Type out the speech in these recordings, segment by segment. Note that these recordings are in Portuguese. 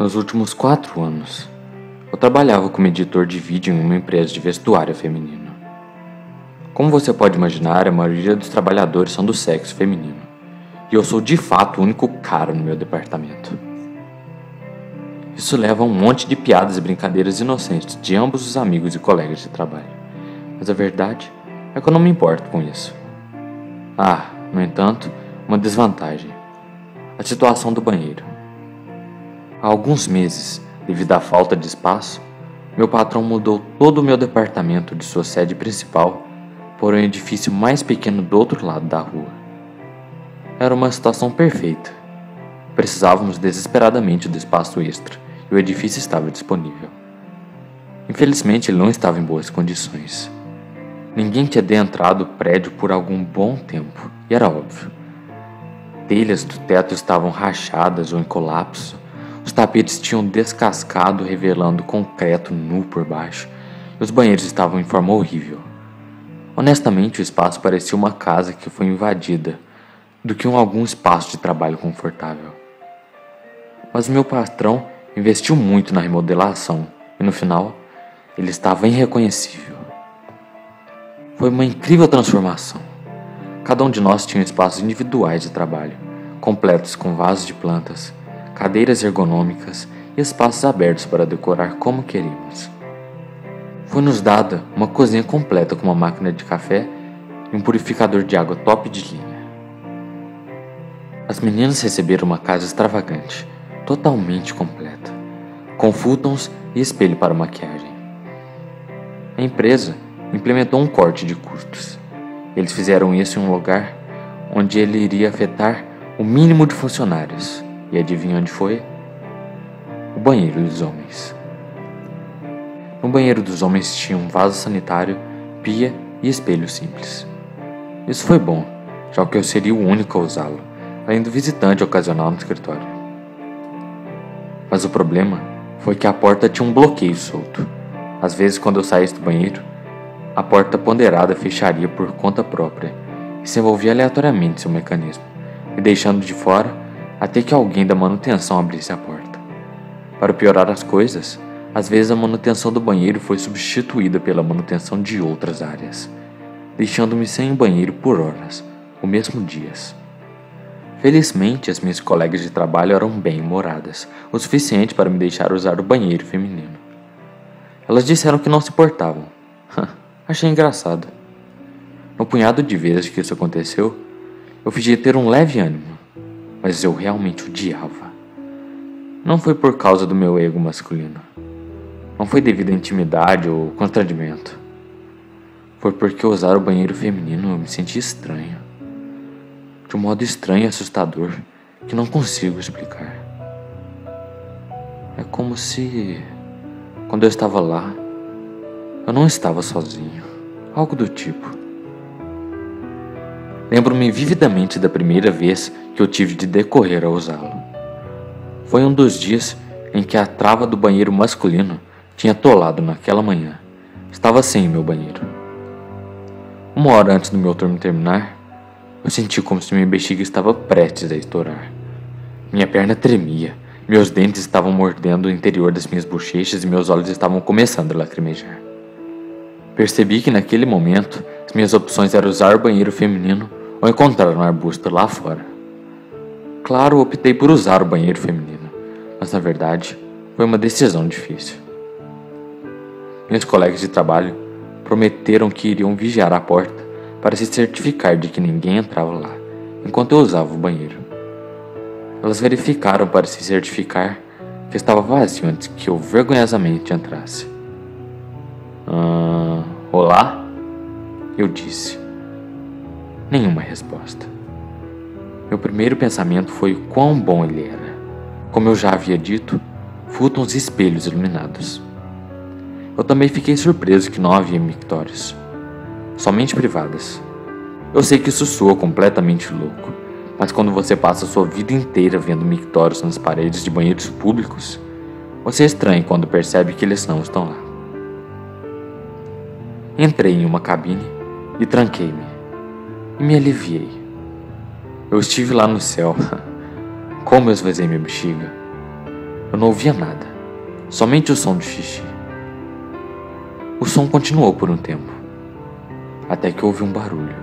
Nos últimos quatro anos, eu trabalhava como editor de vídeo em uma empresa de vestuário feminino. Como você pode imaginar, a maioria dos trabalhadores são do sexo feminino. E eu sou de fato o único cara no meu departamento. Isso leva a um monte de piadas e brincadeiras inocentes de ambos os amigos e colegas de trabalho. Mas a verdade é que eu não me importo com isso. Ah, no entanto, uma desvantagem: a situação do banheiro. Há alguns meses, devido à falta de espaço, meu patrão mudou todo o meu departamento de sua sede principal para um edifício mais pequeno do outro lado da rua. Era uma situação perfeita. Precisávamos desesperadamente do espaço extra e o edifício estava disponível. Infelizmente, ele não estava em boas condições. Ninguém tinha adentrado o prédio por algum bom tempo, e era óbvio. Telhas do teto estavam rachadas ou em colapso, os tapetes tinham descascado, revelando concreto nu por baixo, e os banheiros estavam em forma horrível. Honestamente, o espaço parecia uma casa que foi invadida, do que um algum espaço de trabalho confortável. Mas meu patrão investiu muito na remodelação e no final ele estava irreconhecível. Foi uma incrível transformação. Cada um de nós tinha espaços individuais de trabalho, completos com vasos de plantas, cadeiras ergonômicas e espaços abertos para decorar como queríamos. Foi-nos dada uma cozinha completa com uma máquina de café e um purificador de água top de linha. As meninas receberam uma casa extravagante, totalmente completa, com futons e espelho para maquiagem. A empresa implementou um corte de custos. Eles fizeram isso em um lugar onde ele iria afetar o mínimo de funcionários. E adivinha onde foi? O banheiro dos homens. No banheiro dos homens tinha um vaso sanitário, pia e espelho simples. Isso foi bom, já que eu seria o único a usá-lo, além do visitante ocasional no escritório. Mas o problema foi que a porta tinha um bloqueio solto. Às vezes, quando eu saísse do banheiro, a porta ponderada fecharia por conta própria e se envolvia aleatoriamente seu mecanismo, me deixando de fora até que alguém da manutenção abrisse a porta. Para piorar as coisas, às vezes a manutenção do banheiro foi substituída pela manutenção de outras áreas, deixando-me sem banheiro por horas, ou mesmo dias. Felizmente, as minhas colegas de trabalho eram bem-humoradas, o suficiente para me deixar usar o banheiro feminino. Elas disseram que não se importavam. Achei engraçado. No punhado de vezes que isso aconteceu, eu fingi ter um leve ânimo mas eu realmente odiava. Não foi por causa do meu ego masculino. Não foi devido à intimidade ou constrangimento. Foi porque usar o banheiro feminino eu me senti estranho. De um modo estranho e assustador que não consigo explicar. É como se, quando eu estava lá, eu não estava sozinho. Algo do tipo. Lembro-me vividamente da primeira vez que eu tive de decorrer a usá-lo. Foi um dos dias em que a trava do banheiro masculino tinha atolado naquela manhã. Estava sem meu banheiro. Uma hora antes do meu turno terminar, eu senti como se minha bexiga estava prestes a estourar. Minha perna tremia, meus dentes estavam mordendo o interior das minhas bochechas e meus olhos estavam começando a lacrimejar. Percebi que naquele momento as minhas opções eram usar o banheiro feminino ou encontrar um arbusto lá fora. Claro, optei por usar o banheiro feminino, mas na verdade foi uma decisão difícil. Meus colegas de trabalho prometeram que iriam vigiar a porta para se certificar de que ninguém entrava lá enquanto eu usava o banheiro. Elas verificaram para se certificar que estava vazio antes que eu vergonhosamente entrasse. Ah, olá? Eu disse nenhuma resposta. Meu primeiro pensamento foi o quão bom ele era. Como eu já havia dito, uns espelhos iluminados. Eu também fiquei surpreso que não havia mictórios, somente privadas. Eu sei que isso soa completamente louco, mas quando você passa sua vida inteira vendo mictórios nas paredes de banheiros públicos, você é estranha quando percebe que eles não estão lá. Entrei em uma cabine e tranquei-me e me aliviei. Eu estive lá no céu. Como eu esvaziei minha bexiga. Eu não ouvia nada, somente o som do xixi. O som continuou por um tempo, até que houve um barulho.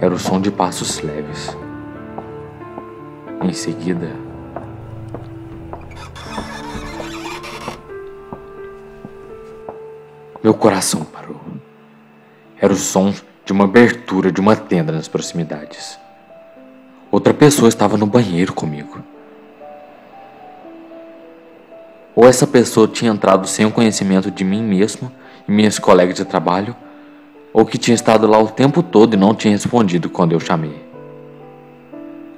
Era o som de passos leves. Em seguida, meu coração parou. Era o som de uma abertura de uma tenda nas proximidades. Outra pessoa estava no banheiro comigo. Ou essa pessoa tinha entrado sem o conhecimento de mim mesmo e minhas colegas de trabalho, ou que tinha estado lá o tempo todo e não tinha respondido quando eu chamei.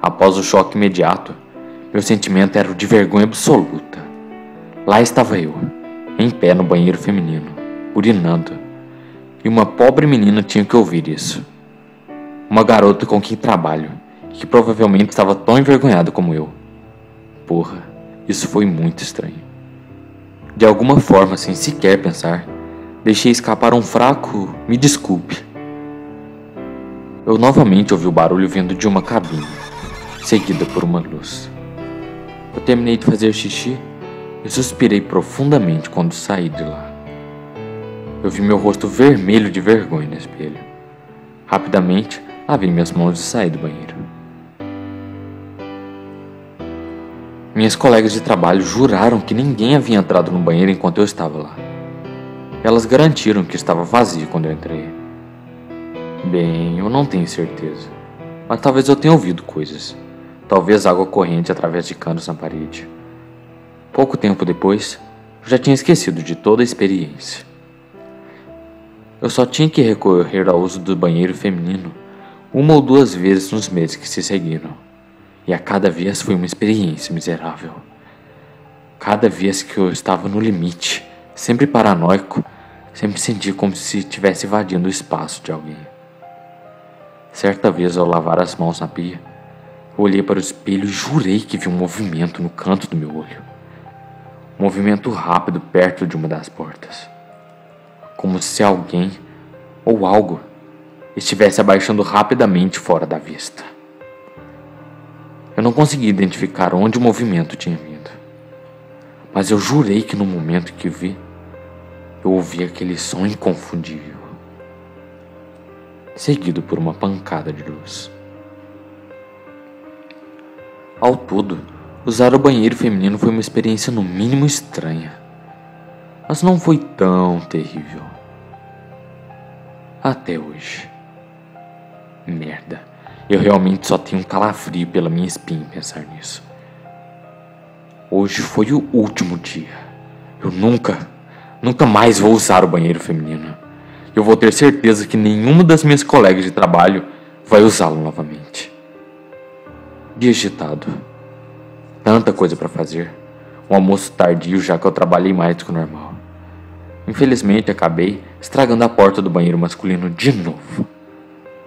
Após o choque imediato, meu sentimento era o de vergonha absoluta. Lá estava eu, em pé no banheiro feminino, urinando, e uma pobre menina tinha que ouvir isso. Uma garota com quem trabalho, que provavelmente estava tão envergonhada como eu. Porra, isso foi muito estranho. De alguma forma, sem sequer pensar, deixei escapar um fraco me desculpe. Eu novamente ouvi o barulho vindo de uma cabine seguida por uma luz. Eu terminei de fazer xixi e suspirei profundamente quando saí de lá. Eu vi meu rosto vermelho de vergonha no espelho. Rapidamente, lavei minhas mãos e saí do banheiro. Minhas colegas de trabalho juraram que ninguém havia entrado no banheiro enquanto eu estava lá. Elas garantiram que estava vazio quando eu entrei. Bem, eu não tenho certeza, mas talvez eu tenha ouvido coisas talvez água corrente através de canos na parede. Pouco tempo depois, eu já tinha esquecido de toda a experiência. Eu só tinha que recorrer ao uso do banheiro feminino uma ou duas vezes nos meses que se seguiram, e a cada vez foi uma experiência miserável. Cada vez que eu estava no limite, sempre paranoico, sempre senti como se estivesse invadindo o espaço de alguém. Certa vez, ao lavar as mãos na pia, Olhei para o espelho e jurei que vi um movimento no canto do meu olho. Um movimento rápido perto de uma das portas. Como se alguém ou algo estivesse abaixando rapidamente fora da vista. Eu não consegui identificar onde o movimento tinha vindo. Mas eu jurei que no momento que vi, eu ouvi aquele som inconfundível, seguido por uma pancada de luz. Ao todo, usar o banheiro feminino foi uma experiência no mínimo estranha. Mas não foi tão terrível. Até hoje. Merda. Eu realmente só tenho um calafrio pela minha espinha em pensar nisso. Hoje foi o último dia. Eu nunca, nunca mais vou usar o banheiro feminino. Eu vou ter certeza que nenhuma das minhas colegas de trabalho vai usá-lo novamente. Dia agitado. Tanta coisa para fazer. Um almoço tardio, já que eu trabalhei mais do que o normal. Infelizmente, acabei estragando a porta do banheiro masculino de novo.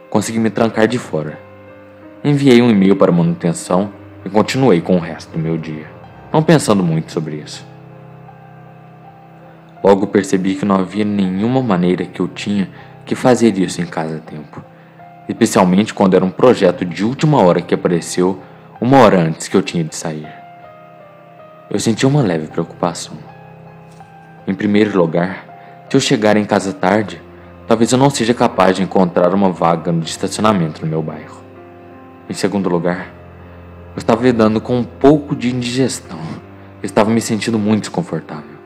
Consegui me trancar de fora. Enviei um e-mail para manutenção e continuei com o resto do meu dia, não pensando muito sobre isso. Logo percebi que não havia nenhuma maneira que eu tinha que fazer isso em casa a tempo especialmente quando era um projeto de última hora que apareceu uma hora antes que eu tinha de sair. Eu senti uma leve preocupação. Em primeiro lugar, se eu chegar em casa tarde, talvez eu não seja capaz de encontrar uma vaga no estacionamento no meu bairro. Em segundo lugar, eu estava lidando com um pouco de indigestão. Eu estava me sentindo muito desconfortável.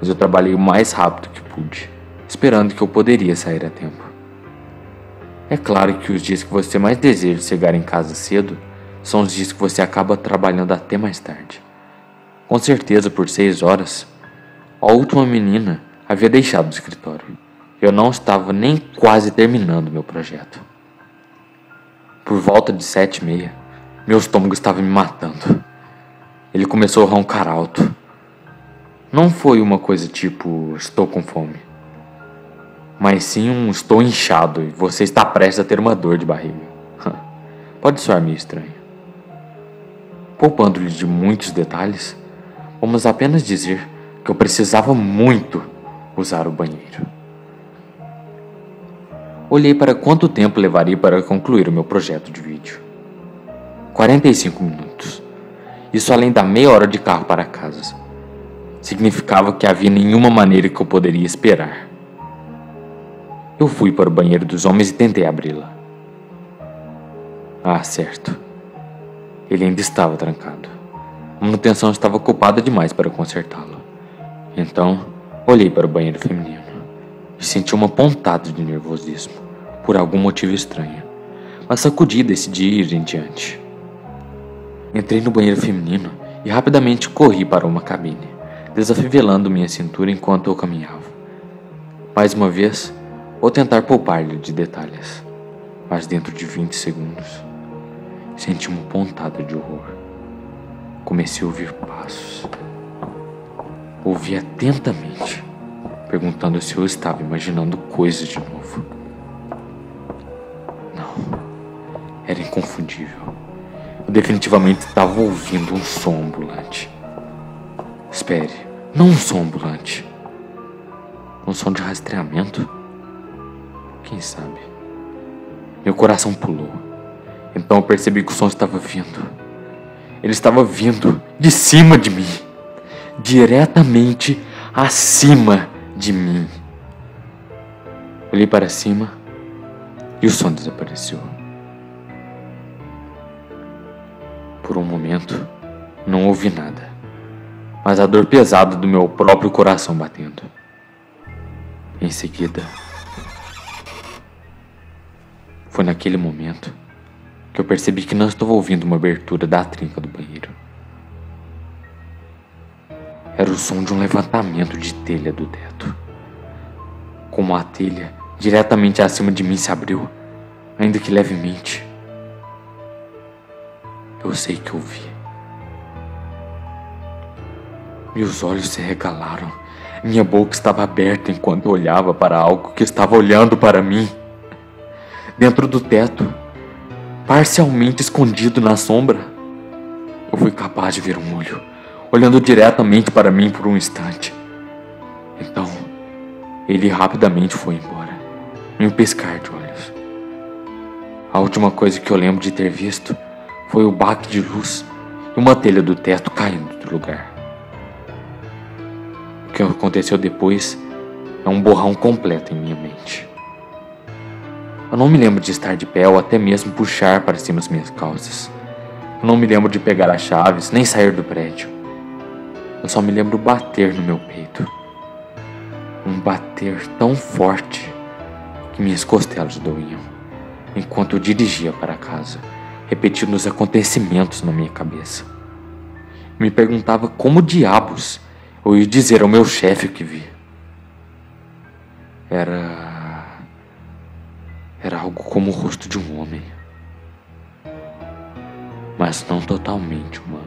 Mas eu trabalhei o mais rápido que pude, esperando que eu poderia sair a tempo. É claro que os dias que você mais deseja chegar em casa cedo são os dias que você acaba trabalhando até mais tarde. Com certeza, por seis horas, a última menina havia deixado o escritório. Eu não estava nem quase terminando meu projeto. Por volta de sete e meia, meu estômago estava me matando. Ele começou a roncar alto. Não foi uma coisa tipo estou com fome mas sim um estou inchado e você está prestes a ter uma dor de barriga. Pode soar meio estranho. Poupando-lhe de muitos detalhes, vamos apenas dizer que eu precisava muito usar o banheiro. Olhei para quanto tempo levaria para concluir o meu projeto de vídeo. 45 minutos. Isso além da meia hora de carro para casa. Significava que havia nenhuma maneira que eu poderia esperar. Eu fui para o banheiro dos homens e tentei abri-la. Ah, certo. Ele ainda estava trancado. A manutenção estava ocupada demais para consertá-lo. Então, olhei para o banheiro feminino e senti uma pontada de nervosismo, por algum motivo estranho. Mas sacudi e decidi ir em diante. Entrei no banheiro feminino e rapidamente corri para uma cabine, desafivelando minha cintura enquanto eu caminhava. Mais uma vez, vou tentar poupar-lhe de detalhes, mas dentro de 20 segundos, senti uma pontada de horror. Comecei a ouvir passos. Ouvi atentamente, perguntando se eu estava imaginando coisas de novo. Não, era inconfundível. Eu definitivamente estava ouvindo um som ambulante. Espere, não um som ambulante. Um som de rastreamento? Quem sabe? Meu coração pulou. Então eu percebi que o som estava vindo ele estava vindo de cima de mim, diretamente acima de mim. Olhei para cima e o som desapareceu. Por um momento, não ouvi nada, mas a dor pesada do meu próprio coração batendo. Em seguida, foi naquele momento que eu percebi que não estava ouvindo uma abertura da trinca do banheiro. Era o som de um levantamento de telha do teto. Como a telha diretamente acima de mim se abriu, ainda que levemente. Eu sei que ouvi. Meus olhos se regalaram. Minha boca estava aberta enquanto olhava para algo que estava olhando para mim. Dentro do teto, parcialmente escondido na sombra, eu fui capaz de ver um olho, olhando diretamente para mim por um instante. Então, ele rapidamente foi embora, em um piscar de olhos. A última coisa que eu lembro de ter visto foi o baque de luz e uma telha do teto caindo do lugar. O que aconteceu depois é um borrão completo em minha mente. Eu não me lembro de estar de pé ou até mesmo puxar para cima as minhas calças. Eu não me lembro de pegar as chaves nem sair do prédio. Eu só me lembro bater no meu peito. Um bater tão forte que minhas costelas doíam, enquanto eu dirigia para casa, repetindo os acontecimentos na minha cabeça. Me perguntava como diabos eu ia dizer ao meu chefe o que vi. Era era algo como o rosto de um homem, mas não totalmente humano.